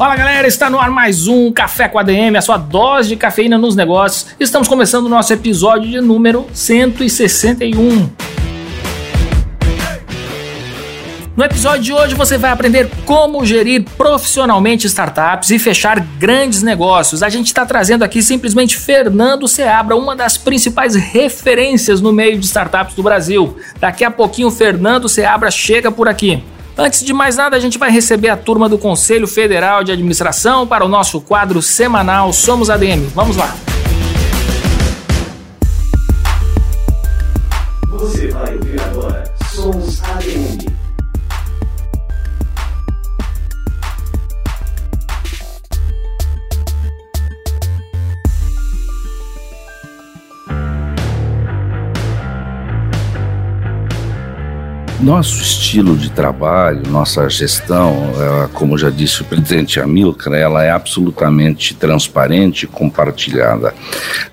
Fala galera, está no ar mais um Café com ADM, a sua dose de cafeína nos negócios. Estamos começando o nosso episódio de número 161. No episódio de hoje você vai aprender como gerir profissionalmente startups e fechar grandes negócios. A gente está trazendo aqui simplesmente Fernando Seabra, uma das principais referências no meio de startups do Brasil. Daqui a pouquinho o Fernando Seabra chega por aqui. Antes de mais nada, a gente vai receber a turma do Conselho Federal de Administração para o nosso quadro semanal Somos ADM. Vamos lá. Nosso estilo de trabalho, nossa gestão, ela, como já disse o presidente Amilcar, ela é absolutamente transparente e compartilhada.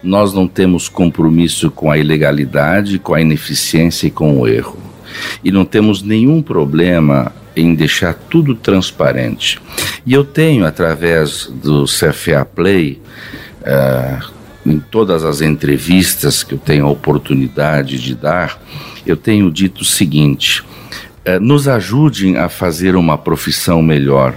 Nós não temos compromisso com a ilegalidade, com a ineficiência e com o erro. E não temos nenhum problema em deixar tudo transparente. E eu tenho, através do CFA Play, uh, em todas as entrevistas que eu tenho a oportunidade de dar, eu tenho dito o seguinte: eh, nos ajudem a fazer uma profissão melhor.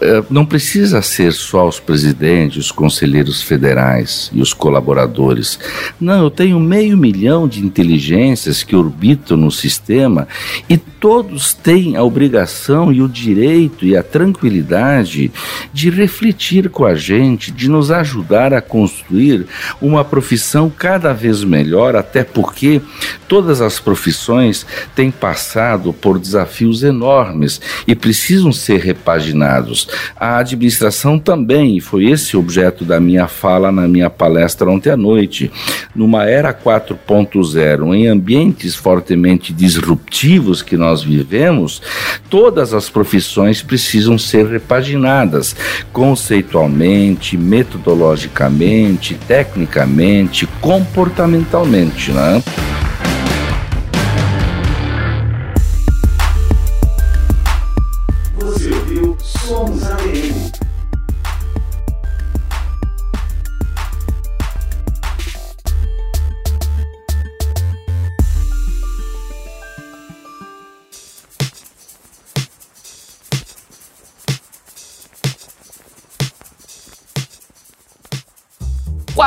Eh, não precisa ser só os presidentes, os conselheiros federais e os colaboradores. Não, eu tenho meio milhão de inteligências que orbitam no sistema e todos têm a obrigação e o direito e a tranquilidade de refletir com a gente, de nos ajudar a construir uma profissão cada vez melhor, até porque todas as profissões têm passado por desafios enormes e precisam ser repaginados. A administração também, e foi esse objeto da minha fala na minha palestra ontem à noite. Numa era 4.0, em ambientes fortemente disruptivos que nós nós vivemos, todas as profissões precisam ser repaginadas conceitualmente, metodologicamente, tecnicamente, comportamentalmente, né?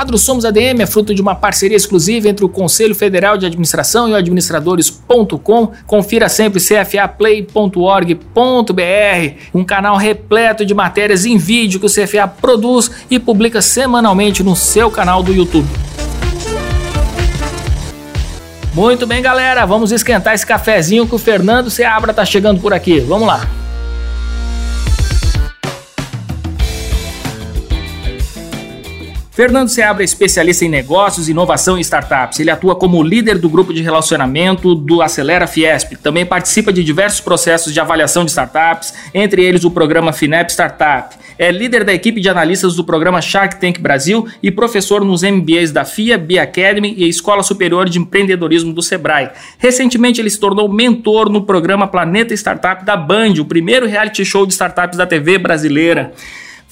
Quadro Somos ADM é fruto de uma parceria exclusiva entre o Conselho Federal de Administração e o administradores.com. Confira sempre cfaplay.org.br, um canal repleto de matérias em vídeo que o CFA produz e publica semanalmente no seu canal do YouTube. Muito bem, galera, vamos esquentar esse cafezinho que o Fernando Seabra tá chegando por aqui. Vamos lá. Fernando Seabra é especialista em negócios, inovação e startups. Ele atua como líder do grupo de relacionamento do Acelera Fiesp. Também participa de diversos processos de avaliação de startups, entre eles o programa Finep Startup. É líder da equipe de analistas do programa Shark Tank Brasil e professor nos MBAs da FIA, B Academy e Escola Superior de Empreendedorismo do Sebrae. Recentemente ele se tornou mentor no programa Planeta Startup da Band, o primeiro reality show de startups da TV brasileira.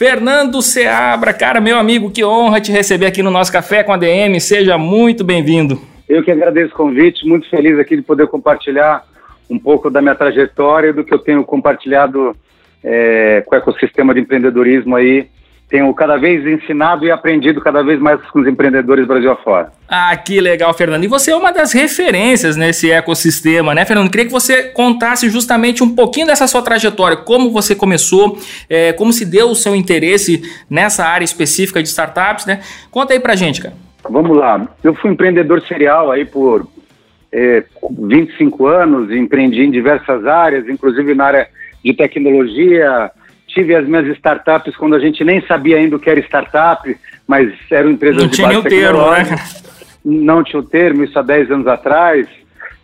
Fernando Seabra, cara, meu amigo, que honra te receber aqui no nosso Café com a DM. Seja muito bem-vindo. Eu que agradeço o convite, muito feliz aqui de poder compartilhar um pouco da minha trajetória e do que eu tenho compartilhado é, com o ecossistema de empreendedorismo aí tenho cada vez ensinado e aprendido cada vez mais com os empreendedores Brasil afora. Ah, que legal, Fernando. E você é uma das referências nesse ecossistema, né, Fernando? Queria que você contasse justamente um pouquinho dessa sua trajetória, como você começou, é, como se deu o seu interesse nessa área específica de startups, né? Conta aí pra gente, cara. Vamos lá. Eu fui empreendedor serial aí por é, 25 anos, empreendi em diversas áreas, inclusive na área de tecnologia, tive as minhas startups quando a gente nem sabia ainda o que era startup, mas eram empresas Não de base termo, né? Não tinha o termo, isso há 10 anos atrás.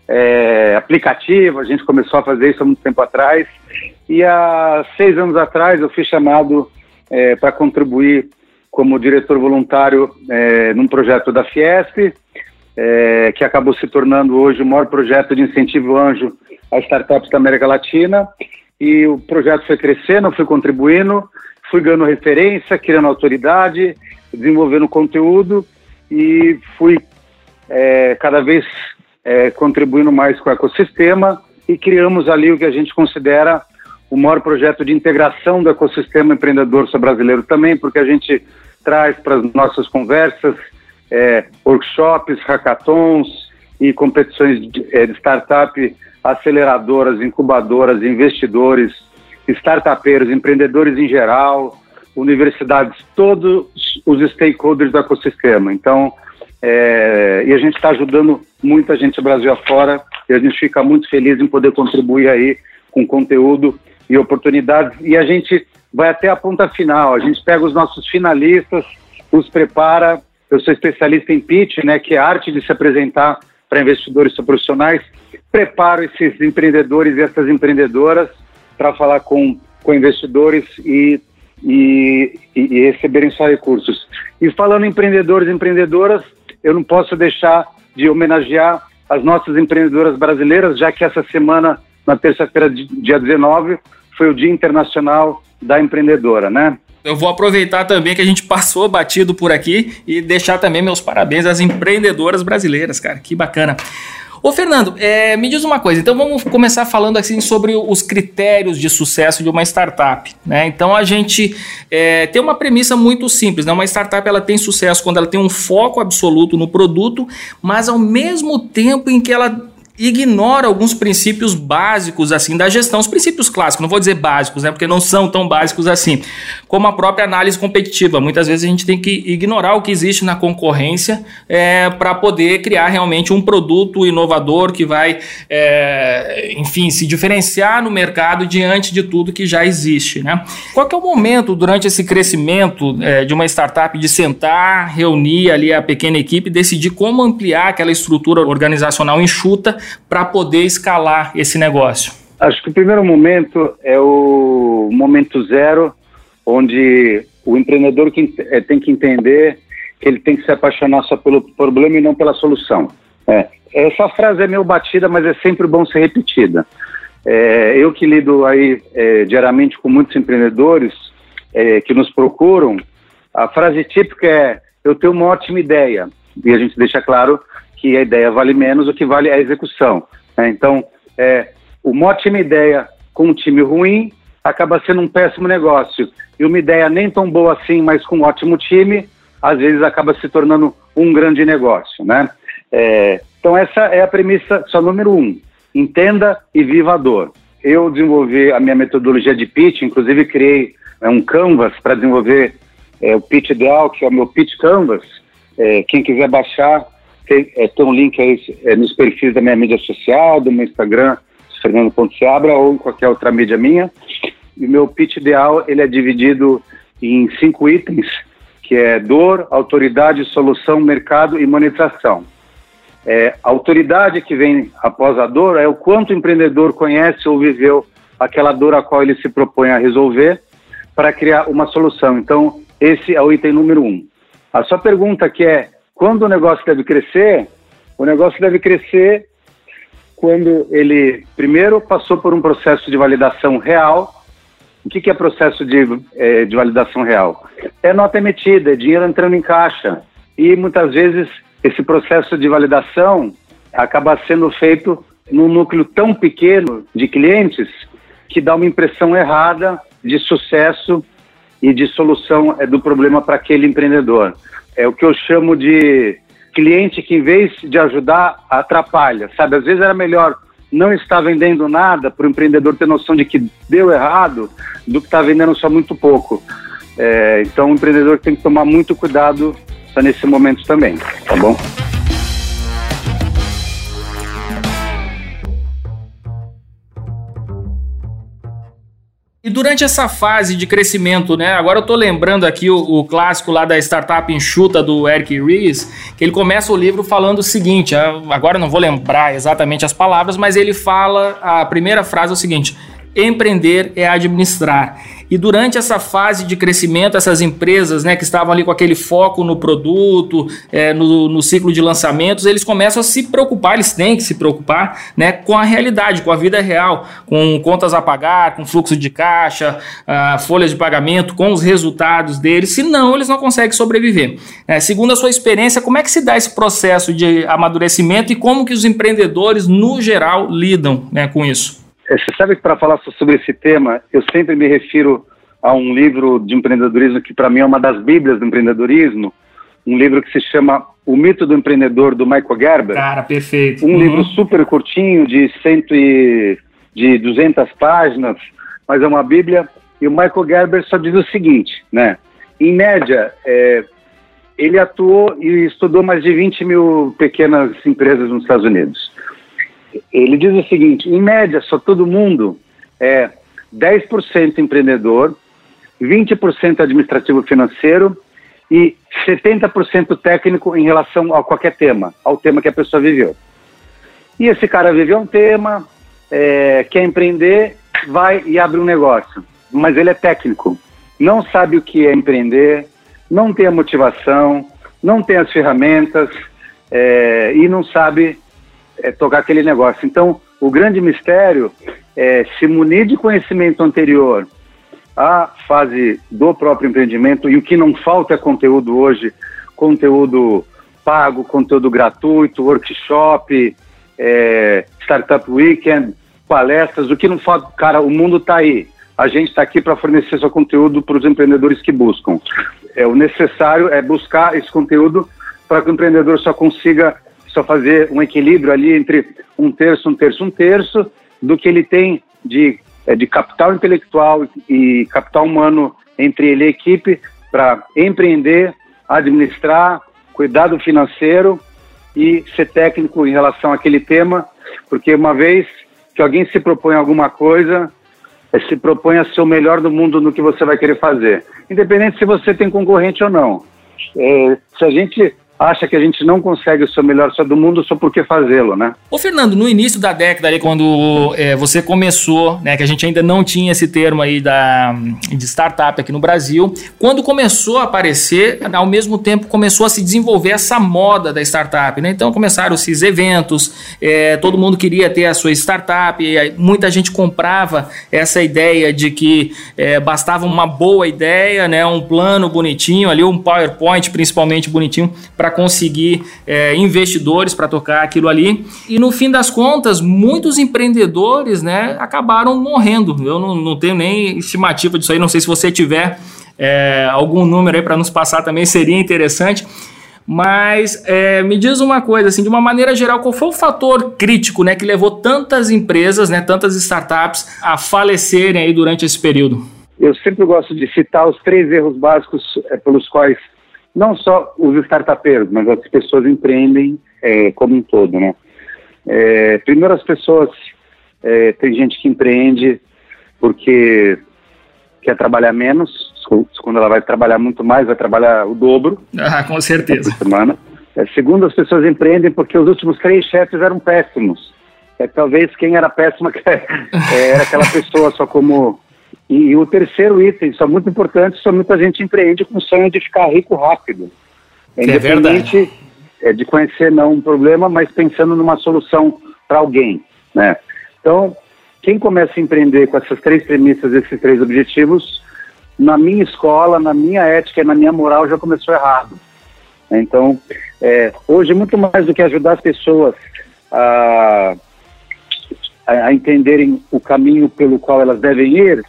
É, aplicativo, a gente começou a fazer isso há muito tempo atrás. E há seis anos atrás eu fui chamado é, para contribuir como diretor voluntário é, num projeto da Fiesp, é, que acabou se tornando hoje o maior projeto de incentivo anjo a startups da América Latina. E o projeto foi crescendo, fui contribuindo, fui ganhando referência, criando autoridade, desenvolvendo conteúdo e fui é, cada vez é, contribuindo mais com o ecossistema e criamos ali o que a gente considera o maior projeto de integração do ecossistema empreendedor brasileiro também, porque a gente traz para as nossas conversas é, workshops, hackathons e competições de, é, de startup, aceleradoras, incubadoras, investidores, startupeiros, empreendedores em geral, universidades, todos os stakeholders do ecossistema. Então, é, e a gente está ajudando muita gente Brasil afora e a gente fica muito feliz em poder contribuir aí com conteúdo e oportunidades. E a gente vai até a ponta final. A gente pega os nossos finalistas, os prepara. Eu sou especialista em pitch, né, que é a arte de se apresentar para investidores profissionais. Preparo esses empreendedores e essas empreendedoras para falar com, com investidores e, e, e receberem só recursos. E falando em empreendedores e empreendedoras, eu não posso deixar de homenagear as nossas empreendedoras brasileiras, já que essa semana, na terça-feira, dia 19, foi o Dia Internacional da Empreendedora, né? Eu vou aproveitar também que a gente passou batido por aqui e deixar também meus parabéns às empreendedoras brasileiras, cara. Que bacana. Ô Fernando, é, me diz uma coisa, então vamos começar falando assim sobre os critérios de sucesso de uma startup. Né? Então a gente é, tem uma premissa muito simples, né? uma startup ela tem sucesso quando ela tem um foco absoluto no produto, mas ao mesmo tempo em que ela ignora alguns princípios básicos assim da gestão, os princípios clássicos, não vou dizer básicos, né, porque não são tão básicos assim, como a própria análise competitiva. Muitas vezes a gente tem que ignorar o que existe na concorrência é, para poder criar realmente um produto inovador que vai, é, enfim, se diferenciar no mercado diante de tudo que já existe, né? Qual é o momento durante esse crescimento é, de uma startup de sentar, reunir ali a pequena equipe, decidir como ampliar aquela estrutura organizacional enxuta para poder escalar esse negócio? Acho que o primeiro momento é o momento zero, onde o empreendedor eh, tem que entender que ele tem que se apaixonar só pelo problema e não pela solução. É, essa frase é meio batida, mas é sempre bom ser repetida. É, eu que lido aí é, diariamente com muitos empreendedores que nos procuram, a frase típica é: eu tenho uma ótima ideia. E a gente deixa claro que a ideia vale menos, o que vale é a execução. Né? Então, é, uma ótima ideia com um time ruim acaba sendo um péssimo negócio. E uma ideia nem tão boa assim, mas com um ótimo time, às vezes acaba se tornando um grande negócio. Né? É, então, essa é a premissa só número um. Entenda e viva a dor. Eu desenvolvi a minha metodologia de pitch, inclusive criei é, um canvas para desenvolver é, o pitch ideal, que é o meu pitch canvas. É, quem quiser baixar, tem, é, tem um link aí é, nos perfis da minha mídia social, do meu Instagram, Fernando Ponteabra, ou em qualquer outra mídia minha. E o meu pitch ideal, ele é dividido em cinco itens, que é dor, autoridade, solução, mercado e monetização. É, a autoridade que vem após a dor é o quanto o empreendedor conhece ou viveu aquela dor a qual ele se propõe a resolver para criar uma solução. Então, esse é o item número um. A sua pergunta que é quando o negócio deve crescer, o negócio deve crescer quando ele, primeiro, passou por um processo de validação real. O que, que é processo de, é, de validação real? É nota emitida, é dinheiro entrando em caixa. E muitas vezes esse processo de validação acaba sendo feito num núcleo tão pequeno de clientes que dá uma impressão errada de sucesso e de solução é, do problema para aquele empreendedor é o que eu chamo de cliente que, em vez de ajudar, atrapalha. Sabe, às vezes era melhor não estar vendendo nada para o empreendedor ter noção de que deu errado do que estar tá vendendo só muito pouco. É, então, o empreendedor tem que tomar muito cuidado nesse momento também, tá bom? E durante essa fase de crescimento, né? Agora eu tô lembrando aqui o, o clássico lá da startup enxuta do Eric Ries, que ele começa o livro falando o seguinte, agora não vou lembrar exatamente as palavras, mas ele fala, a primeira frase é o seguinte: empreender é administrar. E durante essa fase de crescimento, essas empresas né, que estavam ali com aquele foco no produto, é, no, no, ciclo de lançamentos, eles começam a se preocupar, eles têm que se preocupar né, com a realidade, com a vida real, com contas a pagar, com fluxo de caixa, uh, folhas de pagamento, com os resultados deles, senão eles não conseguem sobreviver. É, segundo a sua experiência, como é que se dá esse processo de amadurecimento e como que os empreendedores, no geral, lidam né, com isso? É, você sabe que para falar sobre esse tema, eu sempre me refiro a um livro de empreendedorismo que para mim é uma das bíblias do empreendedorismo, um livro que se chama O Mito do Empreendedor, do Michael Gerber. Cara, perfeito. Um uhum. livro super curtinho, de, cento e, de 200 páginas, mas é uma bíblia. E o Michael Gerber só diz o seguinte, né? Em média, é, ele atuou e estudou mais de 20 mil pequenas empresas nos Estados Unidos ele diz o seguinte: em média, só todo mundo é 10% empreendedor, 20% administrativo financeiro e 70% técnico em relação a qualquer tema, ao tema que a pessoa viveu. E esse cara viveu um tema, é, quer empreender, vai e abre um negócio, mas ele é técnico, não sabe o que é empreender, não tem a motivação, não tem as ferramentas é, e não sabe é, tocar aquele negócio. Então, o grande mistério é se munir de conhecimento anterior à fase do próprio empreendimento, e o que não falta é conteúdo hoje, conteúdo pago, conteúdo gratuito, workshop, é, startup weekend, palestras, o que não falta, cara, o mundo está aí. A gente está aqui para fornecer seu conteúdo para os empreendedores que buscam. É, o necessário é buscar esse conteúdo para que o empreendedor só consiga só fazer um equilíbrio ali entre um terço, um terço, um terço, do que ele tem de, é, de capital intelectual e capital humano entre ele e a equipe para empreender, administrar, cuidar do financeiro e ser técnico em relação àquele tema, porque uma vez que alguém se propõe alguma coisa, é, se propõe a ser o melhor do mundo no que você vai querer fazer, independente se você tem concorrente ou não. É, se a gente acha que a gente não consegue o seu melhor só do mundo só porque fazê-lo, né? Ô Fernando, no início da década ali, quando é, você começou, né, que a gente ainda não tinha esse termo aí da, de startup aqui no Brasil, quando começou a aparecer, ao mesmo tempo começou a se desenvolver essa moda da startup, né? Então começaram esses eventos, é, todo mundo queria ter a sua startup, muita gente comprava essa ideia de que é, bastava uma boa ideia, né, um plano bonitinho ali, um PowerPoint principalmente bonitinho para para conseguir é, investidores para tocar aquilo ali. E no fim das contas, muitos empreendedores né, acabaram morrendo. Eu não, não tenho nem estimativa disso aí, não sei se você tiver é, algum número aí para nos passar também, seria interessante. Mas é, me diz uma coisa, assim, de uma maneira geral, qual foi o fator crítico né, que levou tantas empresas, né, tantas startups a falecerem aí durante esse período? Eu sempre gosto de citar os três erros básicos é, pelos quais não só os startupeiros, mas as pessoas empreendem é, como um todo, né? É, primeiro as pessoas, é, tem gente que empreende porque quer trabalhar menos, quando ela vai trabalhar muito mais, vai trabalhar o dobro. Ah, com certeza. Por semana. É, segundo, as pessoas empreendem porque os últimos três chefes eram péssimos. É, talvez quem era péssima é, era aquela pessoa só como e, o terceiro item, isso é muito importante, só muita gente empreende com o sonho de ficar rico rápido. É, é verdade. É, de conhecer não um problema, mas pensando numa solução para alguém, né? Então, quem começa a empreender com essas três premissas, esses três objetivos, na minha escola, na minha ética e na minha moral já começou errado. Então, é, hoje, muito mais do que ajudar as pessoas a, a entenderem o caminho pelo qual elas devem ir,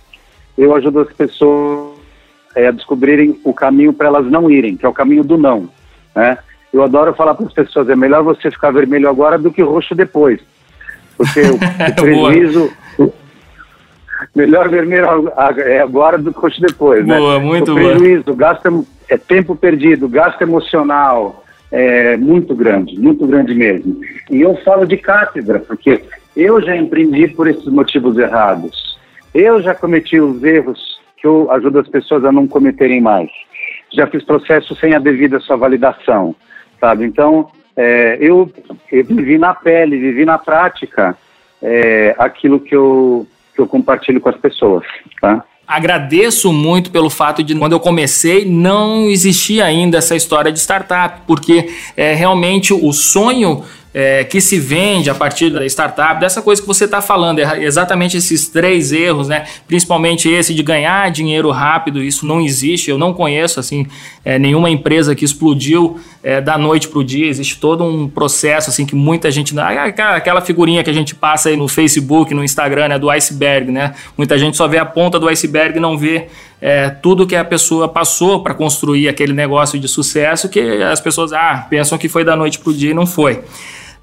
eu ajudo as pessoas é, a descobrirem o caminho para elas não irem, que é o caminho do não. Né? Eu adoro falar para as pessoas, é melhor você ficar vermelho agora do que roxo depois. Porque o, o prejuízo... melhor vermelho é agora do que roxo depois, né? Boa, muito o prejuízo, boa. gasto é tempo perdido, gasto emocional, é muito grande, muito grande mesmo. E eu falo de cátedra, porque eu já empreendi por esses motivos errados. Eu já cometi os erros que eu ajudo as pessoas a não cometerem mais. Já fiz processo sem a devida sua validação, sabe? Então, é, eu, eu, vivi na pele, vivi na prática é, aquilo que eu, que eu compartilho com as pessoas, tá? agradeço muito pelo fato de quando eu comecei não existia ainda essa história de startup, porque é, realmente o sonho é, que se vende a partir da startup, dessa coisa que você está falando, é exatamente esses três erros, né? Principalmente esse de ganhar dinheiro rápido, isso não existe. Eu não conheço assim é, nenhuma empresa que explodiu é, da noite para o dia. Existe todo um processo assim que muita gente, aquela figurinha que a gente passa aí no Facebook, no Instagram, né, do iceberg, né? Muita gente só vê a ponta do iceberg e não vê é, tudo que a pessoa passou para construir aquele negócio de sucesso que as pessoas ah, pensam que foi da noite para o dia e não foi.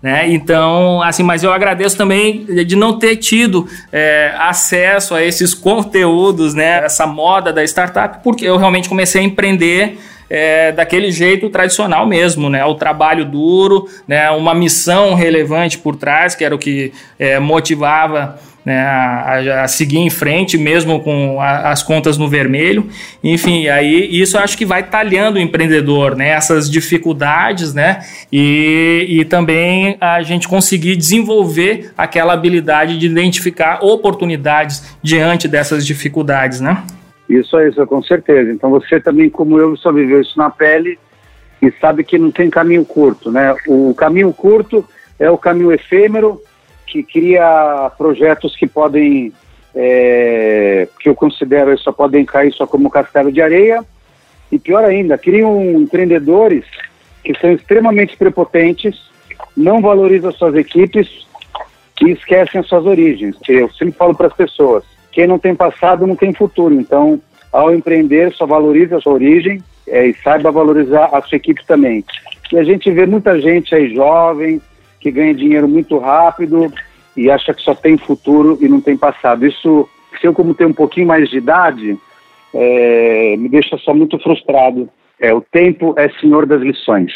Né? Então, assim, mas eu agradeço também de não ter tido é, acesso a esses conteúdos, né? Essa moda da startup, porque eu realmente comecei a empreender é, daquele jeito tradicional mesmo, né? O trabalho duro, né? Uma missão relevante por trás, que era o que é, motivava né, a, a, seguir em frente, mesmo com a, as contas no vermelho. Enfim, aí isso acho que vai talhando o empreendedor, né, essas dificuldades, né, e, e também a gente conseguir desenvolver aquela habilidade de identificar oportunidades diante dessas dificuldades, né? Isso é isso, com certeza. Então você também, como eu, só viveu isso na pele e sabe que não tem caminho curto, né? O caminho curto é o caminho efêmero que cria projetos que podem, é, que eu considero só podem cair só como castelo de areia, e pior ainda, criam empreendedores que são extremamente prepotentes, não valorizam suas equipes e esquecem as suas origens. Eu sempre falo para as pessoas, quem não tem passado não tem futuro, então ao empreender só valorize a sua origem é, e saiba valorizar a sua equipe também. E a gente vê muita gente aí jovem, que ganha dinheiro muito rápido e acha que só tem futuro e não tem passado. Isso, se eu como tenho um pouquinho mais de idade, é, me deixa só muito frustrado. É, o tempo é senhor das lições.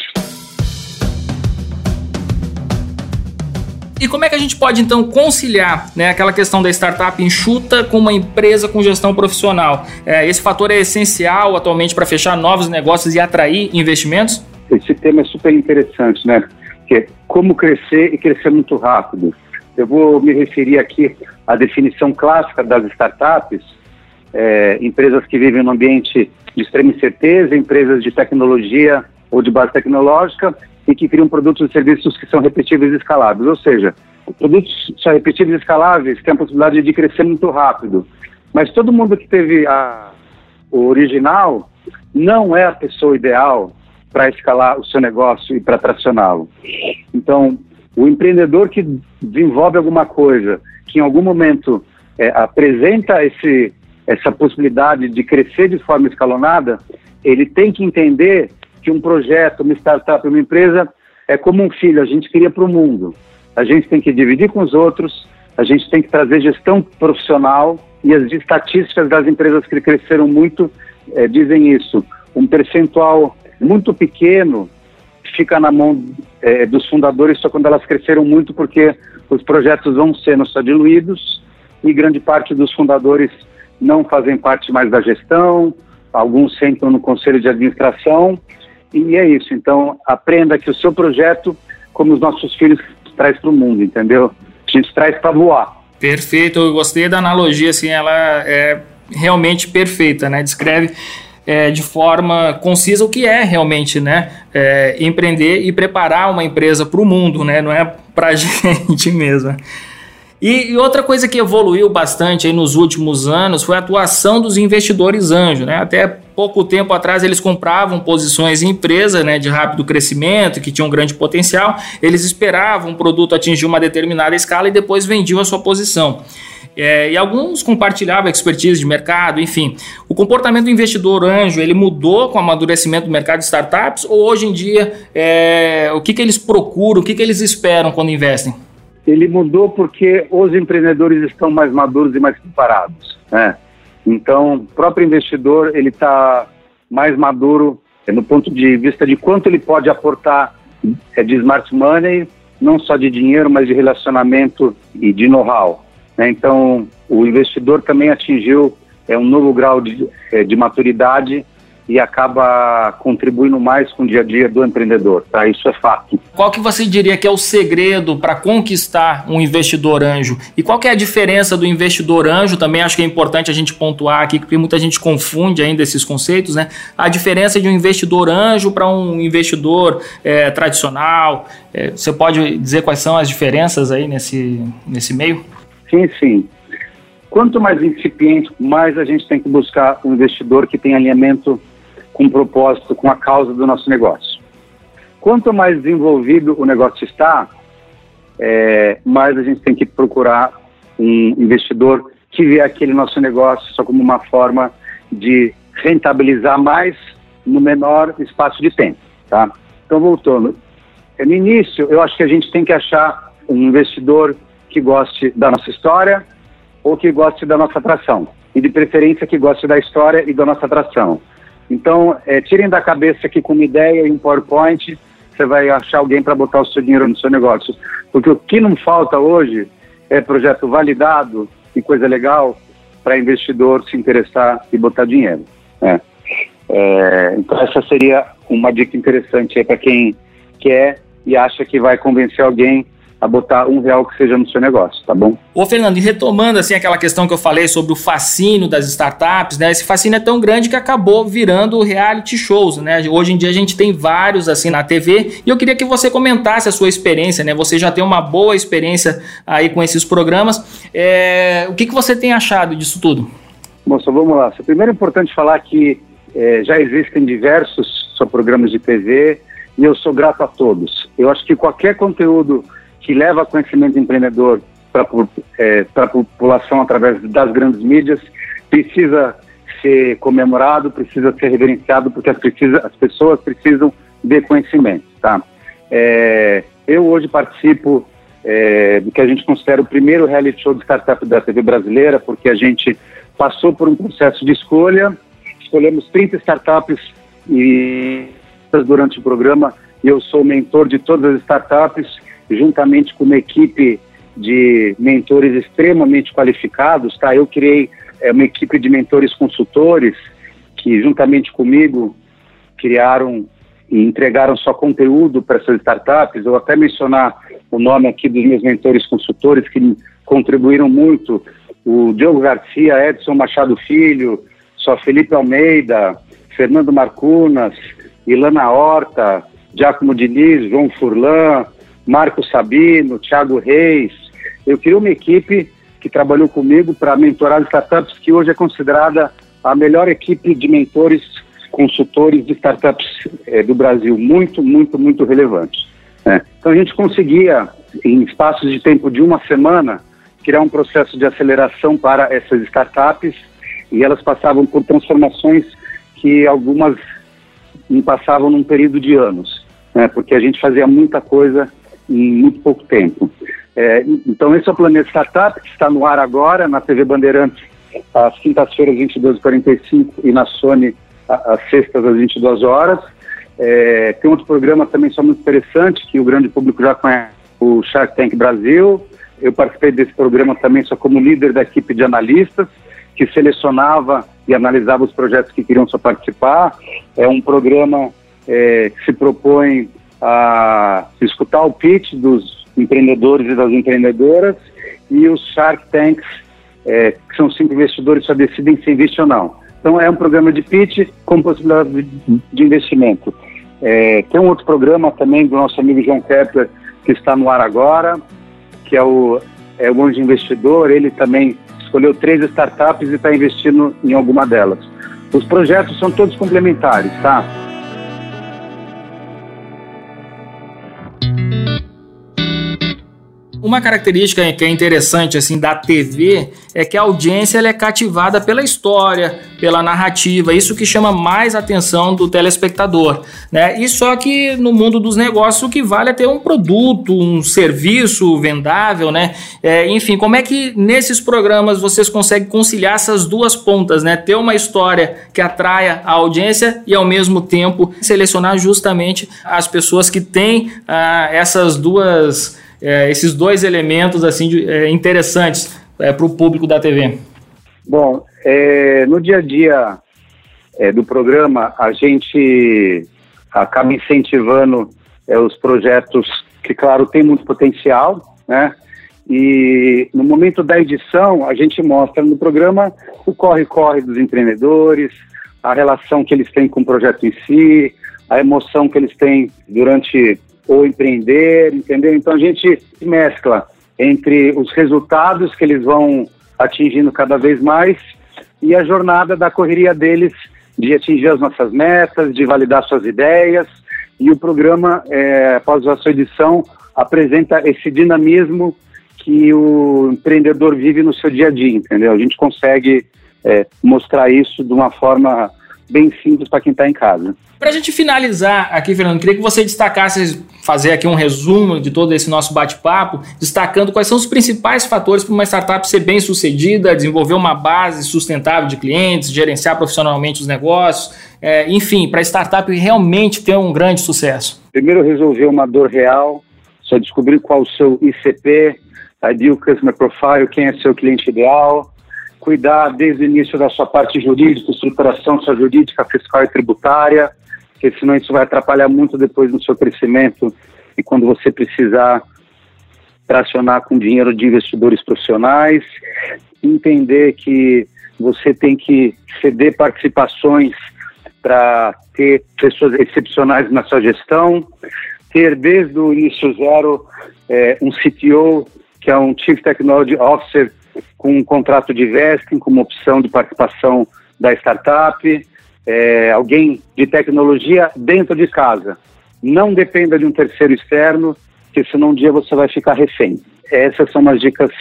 E como é que a gente pode então conciliar né, aquela questão da startup enxuta com uma empresa com gestão profissional? É, esse fator é essencial atualmente para fechar novos negócios e atrair investimentos? Esse tema é super interessante, né? que é como crescer e crescer muito rápido. Eu vou me referir aqui à definição clássica das startups, é, empresas que vivem num ambiente de extrema incerteza, empresas de tecnologia ou de base tecnológica e que criam produtos e serviços que são repetíveis e escaláveis. Ou seja, produtos são repetíveis e escaláveis têm a possibilidade de crescer muito rápido. Mas todo mundo que teve a, o original não é a pessoa ideal para escalar o seu negócio e para tracioná-lo. Então, o empreendedor que desenvolve alguma coisa, que em algum momento é, apresenta esse, essa possibilidade de crescer de forma escalonada, ele tem que entender que um projeto, uma startup, uma empresa é como um filho, a gente cria para o mundo. A gente tem que dividir com os outros, a gente tem que trazer gestão profissional e as estatísticas das empresas que cresceram muito é, dizem isso. Um percentual muito pequeno fica na mão é, dos fundadores só quando elas cresceram muito, porque os projetos vão sendo só diluídos e grande parte dos fundadores não fazem parte mais da gestão, alguns sentam no conselho de administração e é isso. Então, aprenda que o seu projeto, como os nossos filhos, traz para o mundo, entendeu? A gente traz para voar. Perfeito, eu gostei da analogia, assim, ela é realmente perfeita, né? Descreve é, de forma concisa o que é realmente né, é, empreender e preparar uma empresa para o mundo, né, não é para a gente mesmo. E, e, outra coisa que evoluiu bastante aí nos últimos anos foi a atuação dos investidores anjo. Né? Até pouco tempo atrás eles compravam posições em empresas né, de rápido crescimento, que tinham um grande potencial, eles esperavam o produto atingir uma determinada escala e depois vendiam a sua posição. É, e alguns compartilhavam expertise de mercado, enfim. O comportamento do investidor anjo, ele mudou com o amadurecimento do mercado de startups ou hoje em dia é, o que, que eles procuram, o que, que eles esperam quando investem? Ele mudou porque os empreendedores estão mais maduros e mais preparados. Né? Então, o próprio investidor ele está mais maduro é, no ponto de vista de quanto ele pode aportar é, de smart money, não só de dinheiro, mas de relacionamento e de know-how. Né? Então, o investidor também atingiu é, um novo grau de, é, de maturidade e acaba contribuindo mais com o dia a dia do empreendedor, tá? Isso é fato. Qual que você diria que é o segredo para conquistar um investidor anjo? E qual que é a diferença do investidor anjo? Também acho que é importante a gente pontuar aqui, porque muita gente confunde ainda esses conceitos, né? A diferença de um investidor anjo para um investidor é, tradicional. É, você pode dizer quais são as diferenças aí nesse, nesse meio? Sim, sim. Quanto mais incipiente, mais a gente tem que buscar um investidor que tem alinhamento com o propósito, com a causa do nosso negócio. Quanto mais desenvolvido o negócio está, é, mais a gente tem que procurar um investidor que vê aquele nosso negócio só como uma forma de rentabilizar mais no menor espaço de tempo, tá? Então, voltando. No início, eu acho que a gente tem que achar um investidor que goste da nossa história ou que goste da nossa atração. E de preferência que goste da história e da nossa atração. Então, é, tirem da cabeça que com uma ideia e um PowerPoint você vai achar alguém para botar o seu dinheiro no seu negócio. Porque o que não falta hoje é projeto validado e coisa legal para investidor se interessar e botar dinheiro. Né? É, então, essa seria uma dica interessante para quem quer e acha que vai convencer alguém a botar um real que seja no seu negócio, tá bom? Ô Fernando, e retomando assim aquela questão que eu falei sobre o fascínio das startups, né? Esse fascínio é tão grande que acabou virando reality shows, né? Hoje em dia a gente tem vários assim na TV e eu queria que você comentasse a sua experiência, né? Você já tem uma boa experiência aí com esses programas. É... O que, que você tem achado disso tudo? Moça, vamos lá. Primeiro é importante falar que é, já existem diversos programas de TV e eu sou grato a todos. Eu acho que qualquer conteúdo que leva conhecimento empreendedor para é, a população através das grandes mídias precisa ser comemorado, precisa ser reverenciado, porque as, precisa, as pessoas precisam de conhecimento. Tá? É, eu hoje participo é, do que a gente considera o primeiro reality show de startup da TV brasileira, porque a gente passou por um processo de escolha, escolhemos 30 startups e durante o programa eu sou mentor de todas as startups juntamente com uma equipe de mentores extremamente qualificados, tá? Eu criei é, uma equipe de mentores consultores que, juntamente comigo, criaram e entregaram só conteúdo para essas startups. Eu até mencionar o nome aqui dos meus mentores consultores que contribuíram muito: o Diogo Garcia, Edson Machado Filho, só Felipe Almeida, Fernando Marcunas, Ilana Horta, Giacomo Diniz, João Furlan, Marco Sabino, Thiago Reis. Eu criei uma equipe que trabalhou comigo para mentorar startups, que hoje é considerada a melhor equipe de mentores, consultores de startups é, do Brasil. Muito, muito, muito relevante. Né? Então a gente conseguia, em espaços de tempo de uma semana, criar um processo de aceleração para essas startups e elas passavam por transformações que algumas passavam num período de anos, né? porque a gente fazia muita coisa em muito pouco tempo. É, então, esse é o Planeta Startup, que está no ar agora, na TV Bandeirantes, às quintas-feiras, 22h45, e na Sony, às sextas, às 22 horas. É, tem outro programa também só muito interessante, que o grande público já conhece, o Shark Tank Brasil. Eu participei desse programa também só como líder da equipe de analistas, que selecionava e analisava os projetos que queriam só participar. É um programa é, que se propõe a escutar o pitch dos empreendedores e das empreendedoras e os Shark Tanks, é, que são cinco investidores, só decidem se investir ou não. Então é um programa de pitch com possibilidade de investimento. É, tem um outro programa também do nosso amigo João Kepler, que está no ar agora, que é o, é o Anjo Investidor. Ele também escolheu três startups e está investindo em alguma delas. Os projetos são todos complementares, tá? Uma característica que é interessante assim da TV é que a audiência ela é cativada pela história, pela narrativa, isso que chama mais atenção do telespectador, né? E só que no mundo dos negócios o que vale é ter um produto, um serviço vendável, né? É, enfim, como é que nesses programas vocês conseguem conciliar essas duas pontas, né? Ter uma história que atraia a audiência e ao mesmo tempo selecionar justamente as pessoas que têm ah, essas duas é, esses dois elementos assim de, é, interessantes. é, para o público da TV? Bom, é, no dia a dia é, do programa, a gente acaba incentivando é, os projetos que, claro, tem muito potencial, né? E no momento da edição, a gente mostra no programa o corre-corre dos empreendedores, a relação que eles têm com o projeto em si, a emoção que eles têm durante o empreender, entendeu? Então a gente mescla entre os resultados que eles vão atingindo cada vez mais e a jornada da correria deles de atingir as nossas metas, de validar suas ideias. E o programa, é, após a sua edição, apresenta esse dinamismo que o empreendedor vive no seu dia a dia, entendeu? A gente consegue é, mostrar isso de uma forma bem simples para quem está em casa. Para a gente finalizar aqui, Fernando, queria que você destacasse, fazer aqui um resumo de todo esse nosso bate-papo, destacando quais são os principais fatores para uma startup ser bem sucedida, desenvolver uma base sustentável de clientes, gerenciar profissionalmente os negócios, é, enfim, para a startup realmente ter um grande sucesso. Primeiro, resolver uma dor real, só descobrir qual o seu ICP, Ideal Customer Profile, quem é seu cliente ideal, cuidar desde o início da sua parte jurídica, estruturação sua jurídica, fiscal e tributária, porque senão isso vai atrapalhar muito depois no seu crescimento e quando você precisar tracionar com dinheiro de investidores profissionais, entender que você tem que ceder participações para ter pessoas excepcionais na sua gestão, ter desde o início zero é, um CTO, que é um Chief Technology Officer, com um contrato de vesting, com uma opção de participação da startup, é, alguém de tecnologia dentro de casa. Não dependa de um terceiro externo, porque senão um dia você vai ficar refém. Essas são umas dicas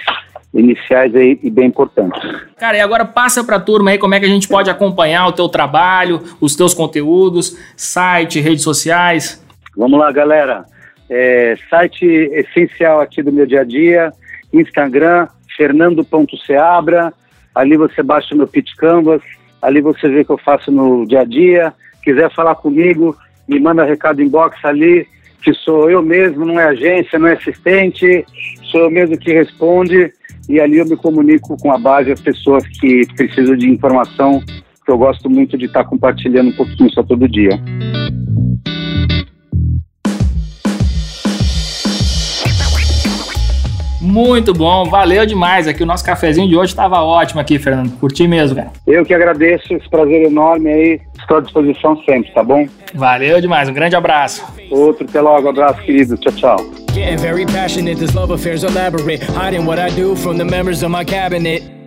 iniciais aí e bem importantes. Cara, e agora passa para a turma aí como é que a gente pode acompanhar o teu trabalho, os teus conteúdos, site, redes sociais. Vamos lá, galera. É, site essencial aqui do meu dia a dia, Instagram, fernando.seabra. Ali você baixa meu Pitch Canvas, ali você vê o que eu faço no dia a dia. Quiser falar comigo, me manda recado inbox ali, que sou eu mesmo, não é agência, não é assistente, sou eu mesmo que responde. E ali eu me comunico com a base, as pessoas que precisam de informação, que eu gosto muito de estar compartilhando um pouquinho só todo dia. Muito bom, valeu demais. Aqui o nosso cafezinho de hoje estava ótimo aqui, Fernando. Curti mesmo, cara. Eu que agradeço, esse prazer enorme aí. Estou à disposição sempre, tá bom? Valeu demais, um grande abraço. Outro, até logo, abraço, querido. Tchau, tchau. Getting very passionate, this love affair's elaborate. Hiding what I do from the members of my cabinet.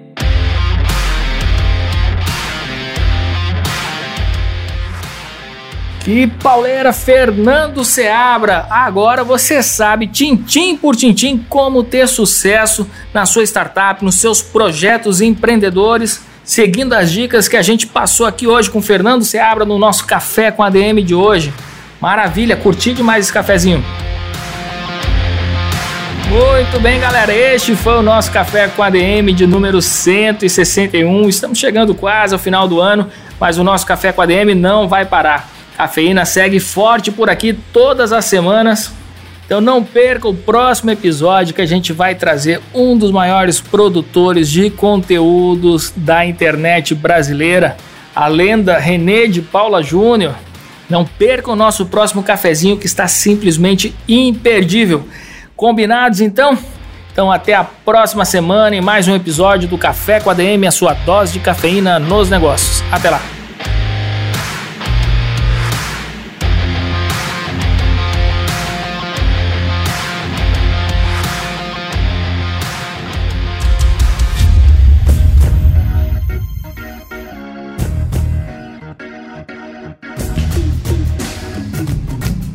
Que pauleira, Fernando Seabra! Agora você sabe, tintim por tintim, como ter sucesso na sua startup, nos seus projetos empreendedores, seguindo as dicas que a gente passou aqui hoje com Fernando Seabra no nosso Café com ADM de hoje. Maravilha, curti demais esse cafezinho. Muito bem, galera. Este foi o nosso Café com ADM de número 161. Estamos chegando quase ao final do ano, mas o nosso Café com ADM não vai parar. Cafeína segue forte por aqui todas as semanas. Então não perca o próximo episódio que a gente vai trazer um dos maiores produtores de conteúdos da internet brasileira, a lenda René de Paula Júnior. Não perca o nosso próximo cafezinho que está simplesmente imperdível. Combinados então? Então até a próxima semana em mais um episódio do Café com a DM, a sua dose de cafeína nos negócios. Até lá.